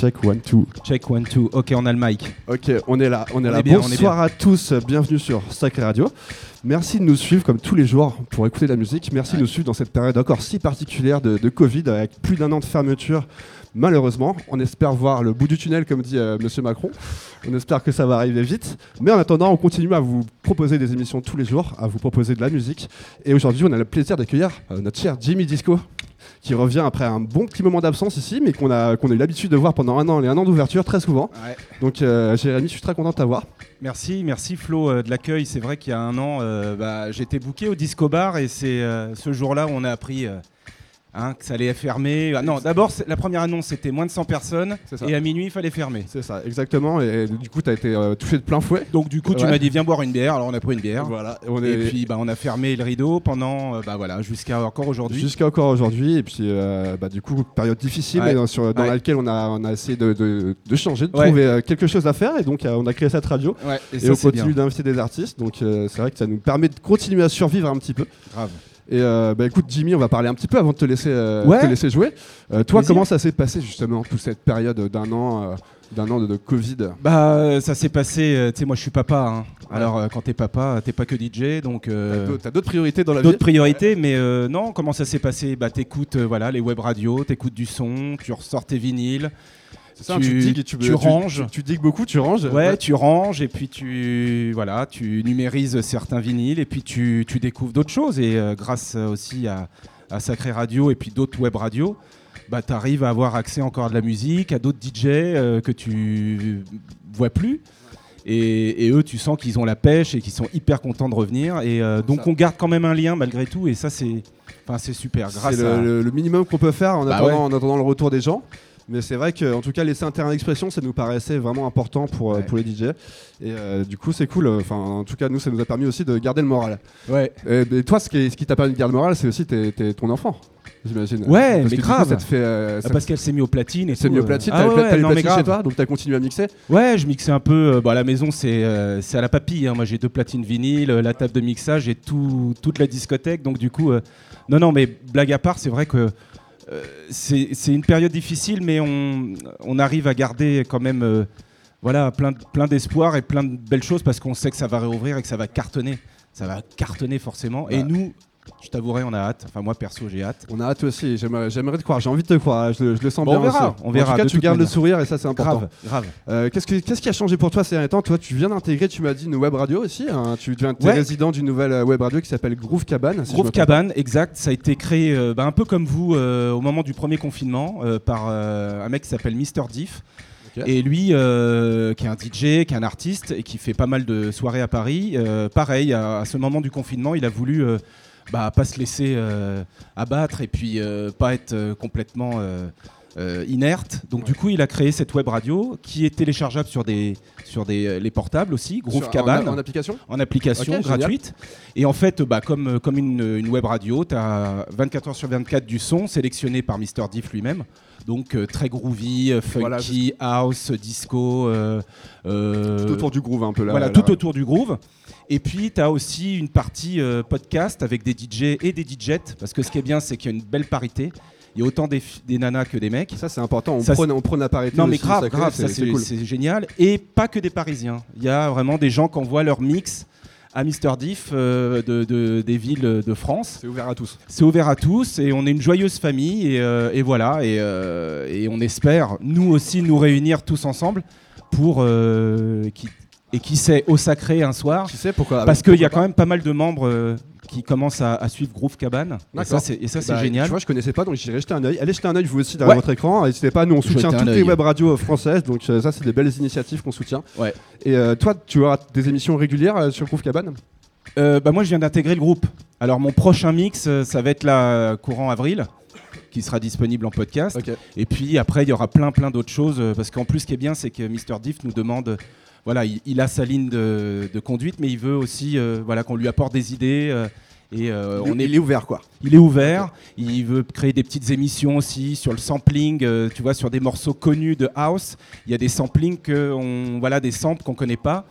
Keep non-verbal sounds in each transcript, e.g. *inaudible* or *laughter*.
Check one two. Check one two. Ok, on a le mic. Ok, on est là, on est On là. est bien, on est Bonsoir à tous, bienvenue sur Sacré Radio. Merci de nous suivre comme tous les jours pour écouter de la musique. Merci de nous suivre dans cette période encore si particulière de, de Covid avec plus d'un an de fermeture. Malheureusement, on espère voir le bout du tunnel, comme dit euh, Monsieur Macron. On espère que ça va arriver vite. Mais en attendant, on continue à vous proposer des émissions tous les jours, à vous proposer de la musique. Et aujourd'hui, on a le plaisir d'accueillir euh, notre cher Jimmy Disco, qui revient après un bon petit moment d'absence ici, mais qu'on a, qu'on a eu l'habitude de voir pendant un an, les un an d'ouverture, très souvent. Donc, euh, Jérémy, je suis très content de t'avoir. Merci, merci Flo euh, de l'accueil. C'est vrai qu'il y a un an, euh, bah, j'étais booké au Disco Bar et c'est euh, ce jour-là où on a appris hein, que ça allait fermer. Ah, non, d'abord, la première annonce c'était moins de 100 personnes et à minuit il fallait fermer. C'est ça, exactement. Et du coup, tu as été euh, touché de plein fouet. Donc du coup, tu Ouais. m'as dit viens boire une bière. Alors on a pris une bière. Voilà, on Et puis bah, on a fermé le rideau pendant euh, bah, voilà jusqu'à encore aujourd'hui. jusqu'à encore aujourd'hui. Et puis, euh, bah, du coup, période difficile Ouais. et dans, sur- dans Ouais. laquelle on a, on a essayé de, de- de changer, de trouver euh, quelque chose à faire. Et donc, on a créé cette radio. Et, Et, ça on continue d'inviter des artistes. Donc, c'est vrai que ça nous permet de continuer à survivre un petit peu. Grave. Et euh, bah, écoute, Jimmy, on va parler un petit peu avant de te laisser, euh, Ouais. te laisser jouer. Euh, toi, comment ça s'est passé justement, toute cette période d'un an, euh, d'un an de, de Covid? Bah ça s'est passé. tu sais moi je suis papa. hein. Alors quand t'es papa, t'es pas que DJ donc. T'as d'autres- priorités dans la vie? D'autres priorités, mais non, comment ça s'est passé? Bah t'écoutes voilà, les web radios, t'écoutes du son, tu ressors tes vinyles, ça, tu- tu, digues, tu, tu ranges. Tu, tu digues beaucoup, tu ranges. ouais, tu ranges et puis tu voilà, tu numérises certains vinyles et puis tu, tu découvres d'autres choses et euh, grâce aussi à, à Sacré Radio et puis d'autres web radios, bah tu arrives à avoir accès encore à de la musique, à d'autres DJ euh, que tu vois plus. Et, et eux, tu sens qu'ils ont la pêche et qu'ils sont hyper contents de revenir. Et euh, donc, Ça. on garde quand même un lien malgré tout. Et ça, c'est, enfin, c'est super. Grâce C'est le, minimum qu'on peut faire en, Bah attendant, ouais. en attendant le retour des gens. Mais c'est vrai qu'en tout cas, laisser un terrain d'expression, ça nous paraissait vraiment important pour, euh, Ouais. pour les DJ. Et euh, du coup, c'est cool. Enfin, en tout cas, nous, ça nous a permis aussi de garder le moral. Ouais. Et, et toi, ce qui, ce qui t'a permis de garder le moral, c'est aussi tes- tes- ton enfant, j'imagine. Ouais, Parce mais que du coup, grave. ça te fait. euh, Ah, parce qu'elle s'est mis au platine et c'est mis au platine, Ah t'as ouais, mais platine chez grave. toi, donc t'as continué à mixer. Ouais, je mixais un peu. euh, bon, à la maison, c'est euh, à la papille. hein. Moi, j'ai deux platines vinyles, la table de mixage et tout, toute la discothèque. Donc, du coup, non, non, mais blague à part, c'est vrai que c'est c'est une période difficile, mais on, on arrive à garder quand même euh, voilà, plein d'espoir et plein de belles choses parce qu'on sait que ça va réouvrir et que ça va cartonner. Ça va cartonner forcément. Et Bah. nous, je t'avouerai, on a hâte. Enfin, moi, perso, j'ai hâte. On a hâte aussi, j'aimerais j'aimerais te croire, j'ai envie de te croire, je, le- je le sens Bon, bien on verra, aussi. on verra, En tout cas, de tu gardes le sourire et ça c'est important. Grave, grave. Euh, Qu'est-ce que- qu'est-ce qui a changé pour toi ces derniers temps? Toi, tu viens d'intégrer, tu m'as dit, une web radio aussi. hein. Tu deviens Ouais. résident d'une nouvelle euh, web radio qui s'appelle Groove Cabane. si Groove Cabane, exact. Ça a été créé euh, bah, un peu comme vous euh, au moment du premier confinement par un mec qui s'appelle Mister Diff. Et lui, euh, qui est un DJ, qui est un artiste et qui fait pas mal de soirées à Paris, euh, pareil, à, à ce moment du confinement, il a voulu euh, bah, pas se laisser euh, abattre et puis euh, pas être euh, complètement euh, inerte. Donc du coup, il a créé cette web radio qui est téléchargeable sur des sur des les portables aussi. Groove Sur- Cabane En, en application? En application génial. gratuite. Et en fait, bah, comme, comme une, une web radio, tu as 24 heures sur 24 du son sélectionné par Mr. Diff lui-même. Donc euh, très groovy, euh, Voilà, funky, house, disco. euh, Tout autour du groove un peu là. voilà, là, tout là. autour du groove. Et puis, tu as aussi une partie euh, podcast avec des DJ et des DJettes. Parce que ce qui est bien, c'est qu'il y a une belle parité. Il y a autant des, nanas que des mecs. Ça c'est important, on Ça, prône, on prône la parité. Non mais aussi, grave, grave, ça c'est cool. génial. Et pas que des Parisiens. Il y a vraiment des gens qui envoient leur mix à Mister Diff euh, de, de- des villes de France. C'est ouvert à tous. C'est ouvert à tous et on est une joyeuse famille et, euh, et voilà et, euh, et on espère nous aussi nous réunir tous ensemble pour euh, qui, et qui sait au sacré un soir Tu sais pourquoi parce qu'il y a quand même pas mal de membres euh, qui commencent à, à suivre Groove Cabane et D'accord. ça c'est et ça, c'est Bah, génial. Tu vois, je connaissais pas, donc j'irai jeter un œil. Allez jeter un œil vous aussi derrière Ouais. votre écran. N'hésitez pas, nous on soutient toutes les web radios françaises, donc euh, ça c'est des belles initiatives qu'on soutient. Ouais. Et euh, toi, tu auras des émissions régulières euh, sur Groove Cabane? Euh, bah moi, je viens d'intégrer le groupe. Alors, mon prochain mix, ça va être là, courant avril, qui sera disponible en podcast. Et puis après, il y aura plein, plein d'autres choses. Parce qu'en plus, ce qui est bien, c'est que Mr. Diff nous demande. Voilà, il, il a sa ligne de, de conduite, mais il veut aussi euh, voilà, qu'on lui apporte des idées. euh, et euh, on est, Il est ouvert quoi. il est ouvert. Il veut créer des petites émissions aussi sur le sampling. euh, tu vois, sur des morceaux connus de house, il y a des samplings que on, voilà, des samples qu'on connaît pas.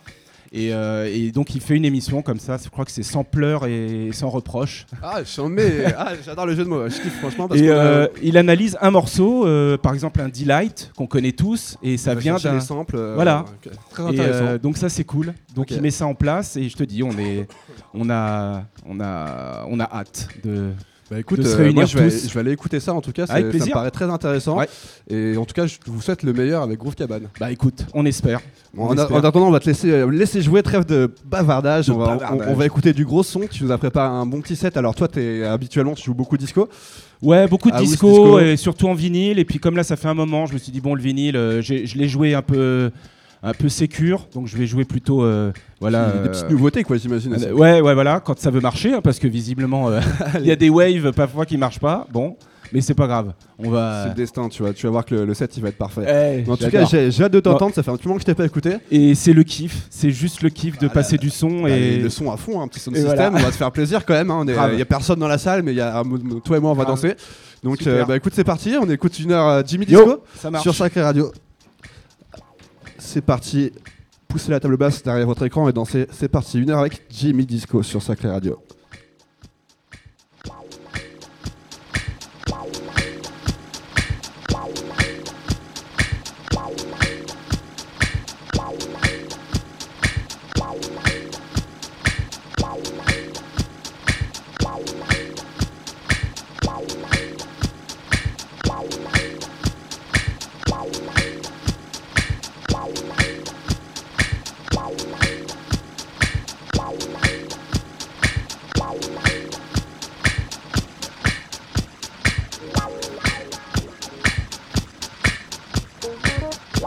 Et, euh, et donc il fait une émission comme ça, je crois que c'est sans pleurs et sans reproches. Ah, j'en mets. Ah, j'adore le jeu de mots. Je kiffe franchement. Parce Et a- euh, il analyse un morceau, euh, par exemple un Delight qu'on connaît tous, et ça vient d'un. euh, Voilà. Très Et, intéressant. euh, donc ça c'est cool. Donc il met ça en place et je te dis on est, on a, on a, on a hâte de. Bah écoute, de euh, moi je vais, tous. je vais aller écouter ça en tout cas, Avec ça me paraît très intéressant. Ouais. Et en tout cas, je vous souhaite le meilleur avec Groove Cabane. Bah écoute, on espère. Bon, On en, a- espère. en attendant, on va te laisser, euh, laisser jouer, trêve de bavardage. De on, va, on- bavardage. on va écouter du gros son. Tu nous as préparé un bon petit set. Alors toi, es, habituellement, tu joues beaucoup disco. Ouais, beaucoup de House, disco, disco. et surtout en vinyle. Et puis comme là, ça fait un moment, je me suis dit bon, le vinyle, euh, je l'ai joué un peu, un peu sécure, donc je vais jouer plutôt, euh, voilà. Des euh, petites nouveautés, quoi, j'imagine. euh, ouais, ouais, voilà, quand ça veut marcher, hein, parce que visiblement, euh, *laughs* il y a des waves parfois qui marchent pas. Bon, mais c'est pas grave. On C'est va. le destin, tu vois. Tu vas voir que le, le set, il va être parfait. Eh, en tout cas, j'ai hâte de t'entendre. Ça fait un petit moment que je t'ai pas écouté. et c'est le kiff, c'est juste le kiff de Ah, passer du son Allez, et le son à fond, un petit sound Et system. voilà. On va se faire plaisir quand même. hein. Il Grave. y a personne dans la salle, mais y a toi et moi, on va Grave. danser. Donc, euh, bah écoute, c'est parti. On écoute une heure euh, Jimmy Yo, Disco. ça marche. sur Sacré Radio. C'est parti. Poussez la table basse derrière votre écran et dansez. C'est parti. Une heure avec Jimmy Disco sur Sacré Radio.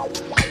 Bye.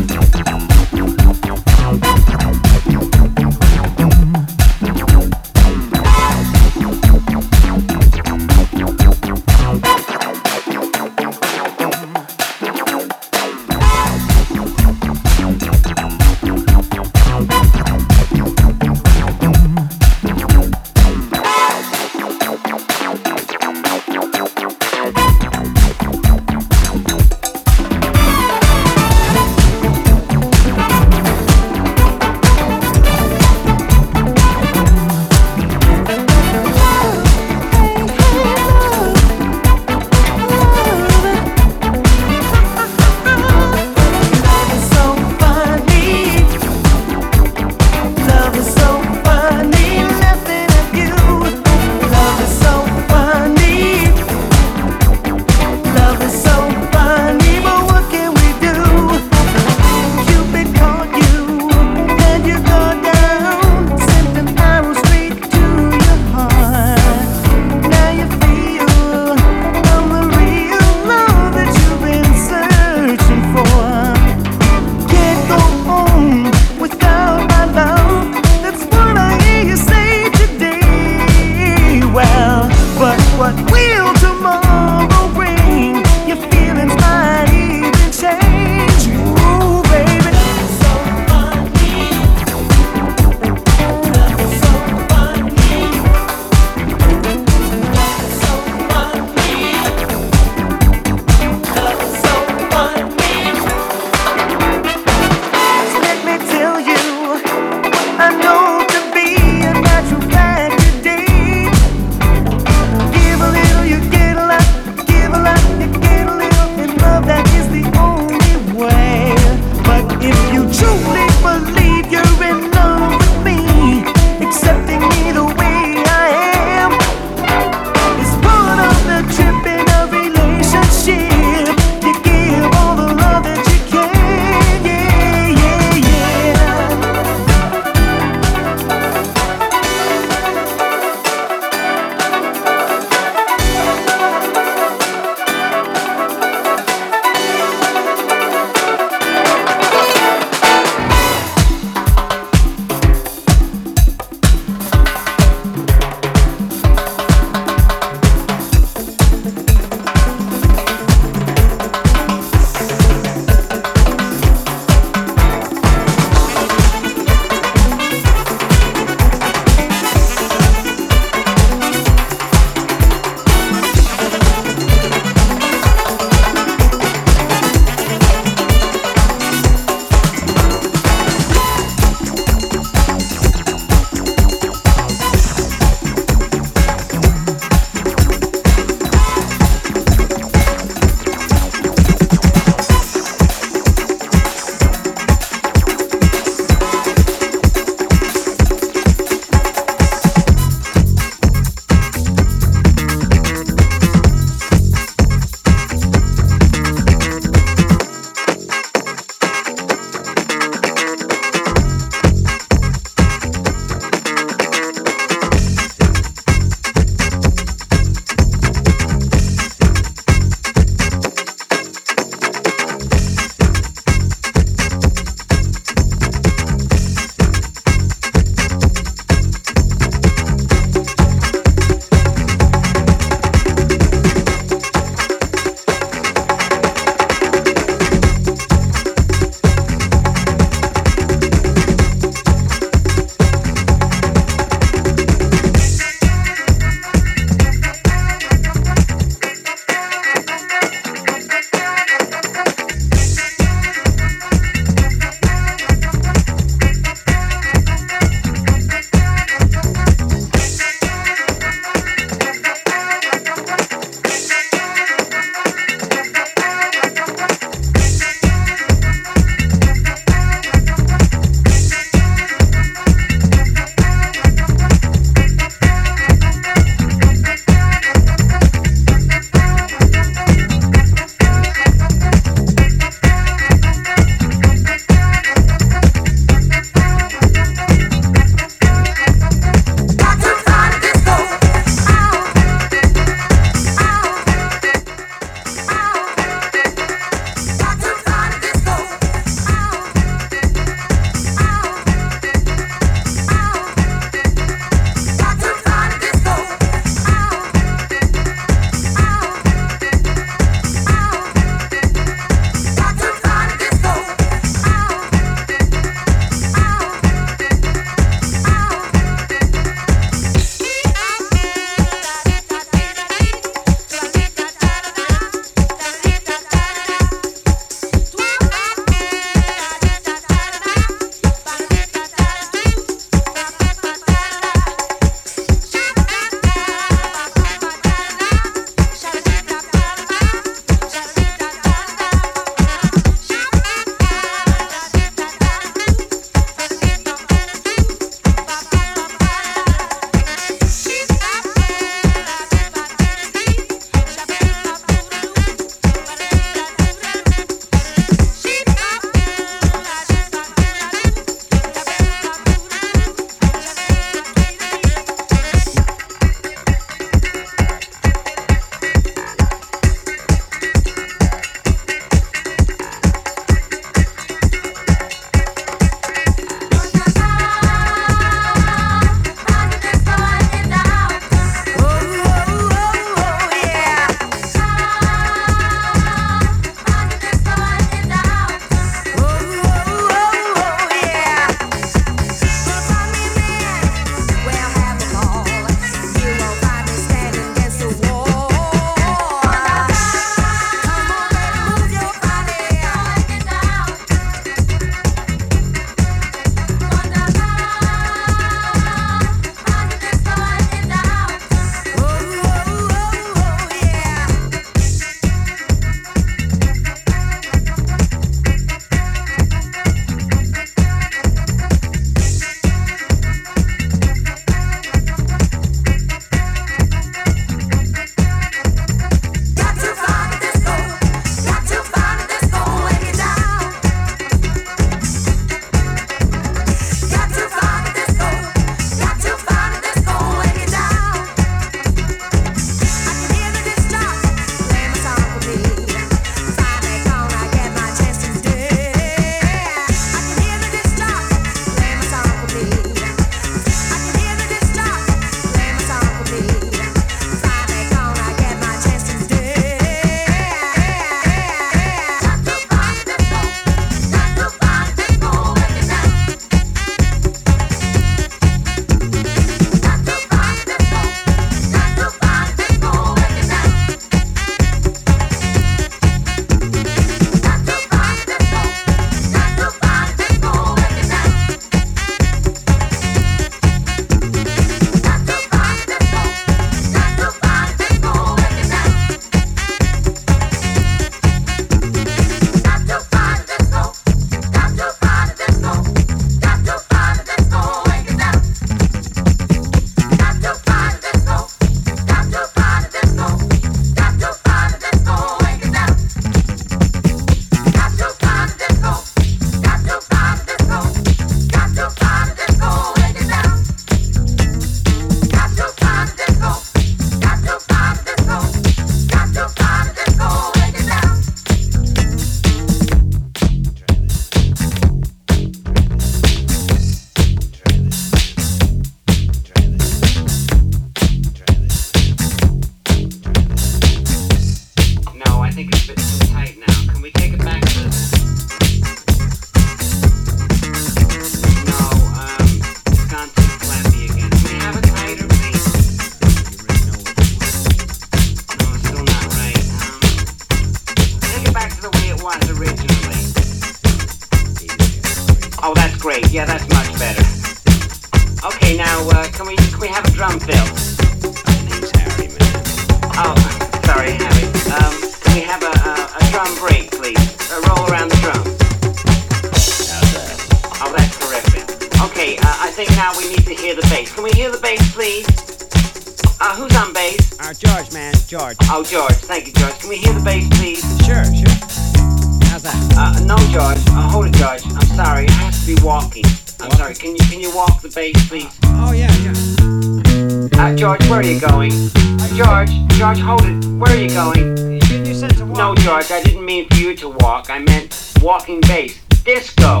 Walking bass. Disco.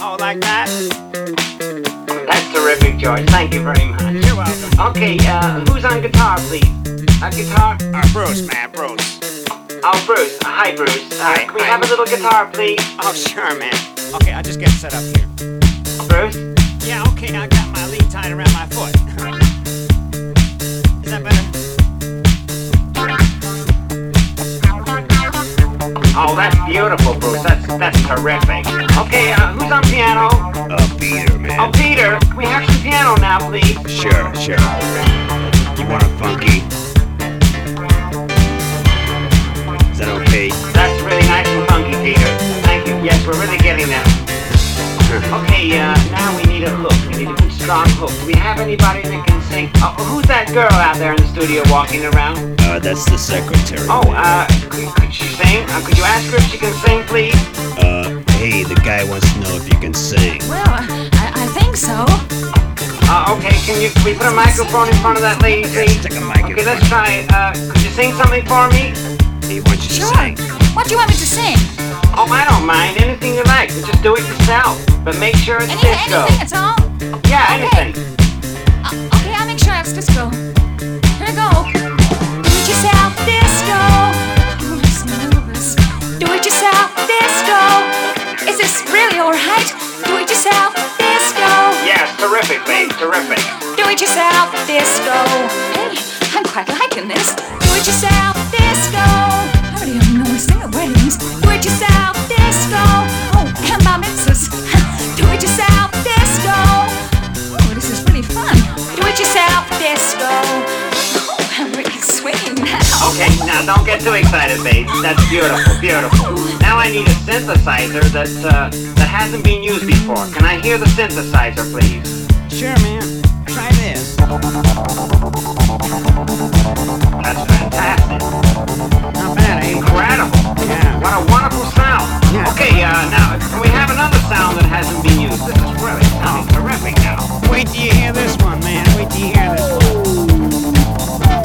Oh, like that? That's terrific, George. Thank you very much. You're welcome. Okay, uh, who's on guitar, please? A guitar? Uh, Bruce, man, Bruce. Oh, Bruce. Uh, hi, Bruce. Uh, Hi, can we hi. have a little guitar, please? Oh, sure, man. Okay, I'll just get set up here. Bruce? Yeah, okay, I got my lead tied around my foot. Oh, that's beautiful, Bruce. That's that's terrific. Okay, uh, who's on piano? Oh, Peter, man. Oh. Peter. Can we have some piano now, please? Sure, sure. You want a funky? Is that okay? That's really nice and funky, Peter. Thank you. Yes, we're really getting that. Okay, uh, now we need a hook. We need a good strong hook. Do we have anybody that can sing? Oh, who's that girl out there in the studio walking around? Uh, that's the secretary. Oh, uh, could, could she sing? Uh, could you ask her if she can sing, please? Uh, hey, the guy wants to know if you can sing. Well, I, I think so. Uh, okay, can you, can we put a microphone in front of that lady, Okay, please? stick a mic in Okay, let's front. try it. Uh, could you sing something for me? He wants you Sure. to sing. What do you want me to sing? Oh, I don't mind. Like. But just do it yourself. But make sure it's Any, disco. anything at all? Yeah, Okay. anything. Uh, okay, I'll make sure it's disco. Here we go. Do it yourself, disco. I'm so nervous. Do it yourself, disco. Is this really alright? Do it yourself, disco. Yes, terrific, babe. Terrific. Do it yourself, disco. Hey, I'm quite liking this. Do it yourself, disco. I already have no sing at weddings. Do disco. Oh, I'm really swinging now. Okay, now don't get too excited, babe. That's beautiful, beautiful. Now I need a synthesizer that uh, that hasn't been used before. Can I hear the synthesizer, please? Sure, man. Try this. That's fantastic. Not bad, eh? Incredible. Yeah. What a wonderful sound. Yeah. Okay, uh, now can we have another sound that hasn't been used? This is really sounding terrific now. Wait till you hear this one, man. Wait till you hear this one.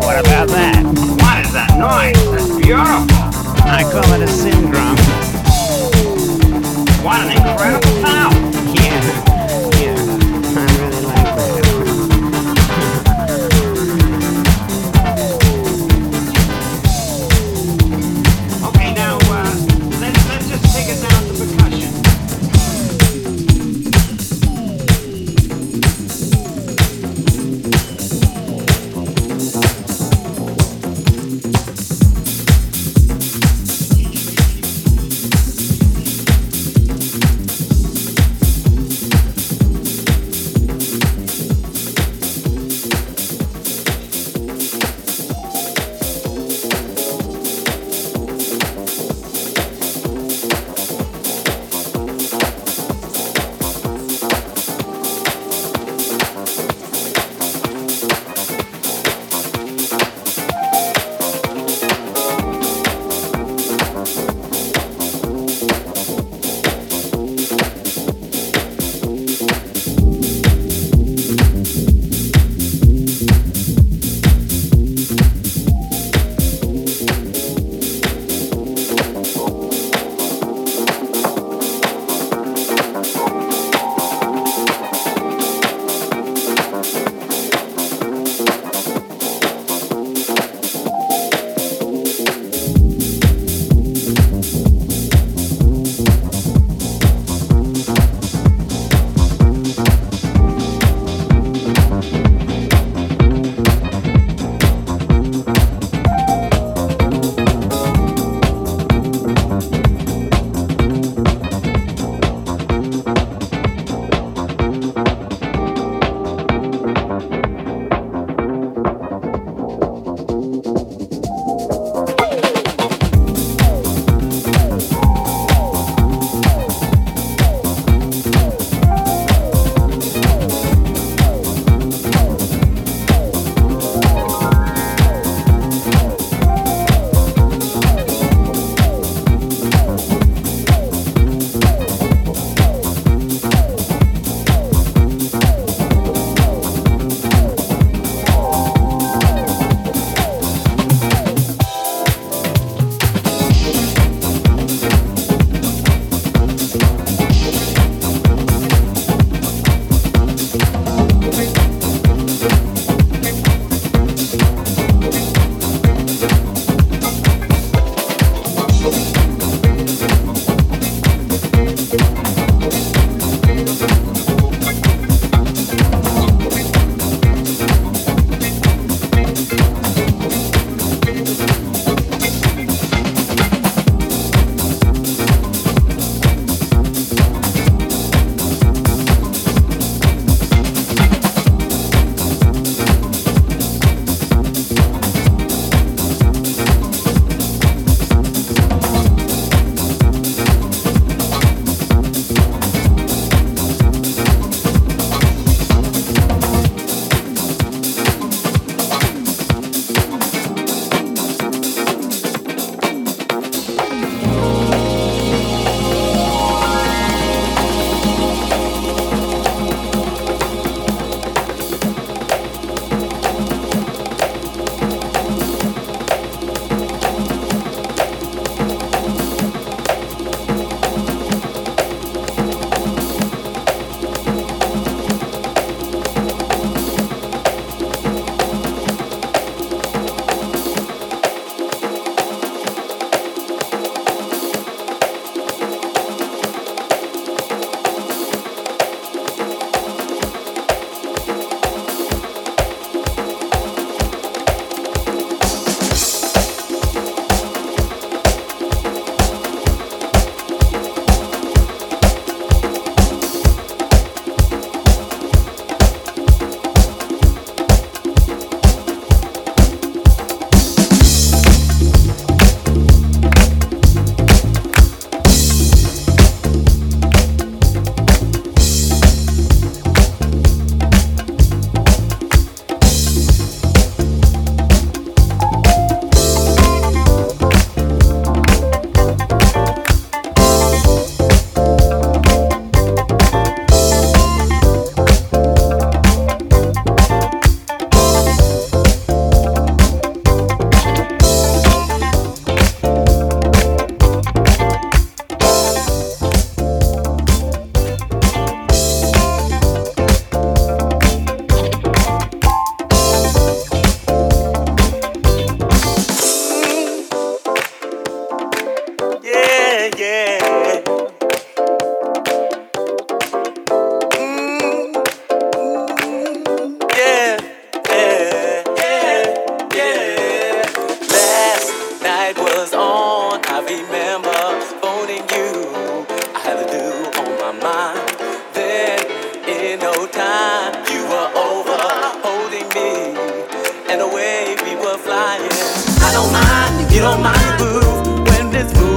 What about that? What is that noise? That's beautiful. I call it a syndrome. What an incredible sound.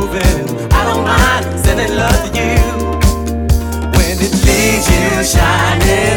moving. I don't mind sending love to you when it leaves you shining.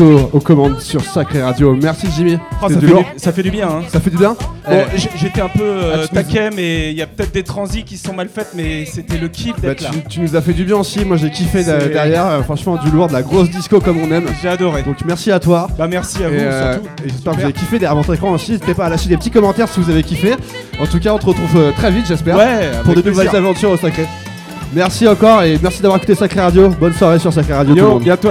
Aux commandes sur Sacré Radio. Merci Jimmy. Oh, ça, fait du, ça fait du bien. Hein. Ça fait du bien Bon, j'étais un peu euh, Ah, nous- taquet, mais il y a peut-être des transis qui sont mal faites, mais c'était le kiff bah, d'être là. tu, tu nous as fait du bien aussi. Moi j'ai kiffé derrière. Euh, franchement, du lourd, de la grosse disco comme on aime. J'ai adoré. Donc merci à toi. Bah merci à vous Et, euh, surtout. et j'espère que vous avez kiffé derrière votre écran aussi. N'hésitez pas à lâcher des petits commentaires si vous avez kiffé. En tout cas, on te retrouve euh, très vite, j'espère, Ouais, pour de nouvelles aventures au Sacré. Merci encore et merci d'avoir écouté Sacré Radio. Bonne soirée sur Sacré Radio tout le Yo, bientôt.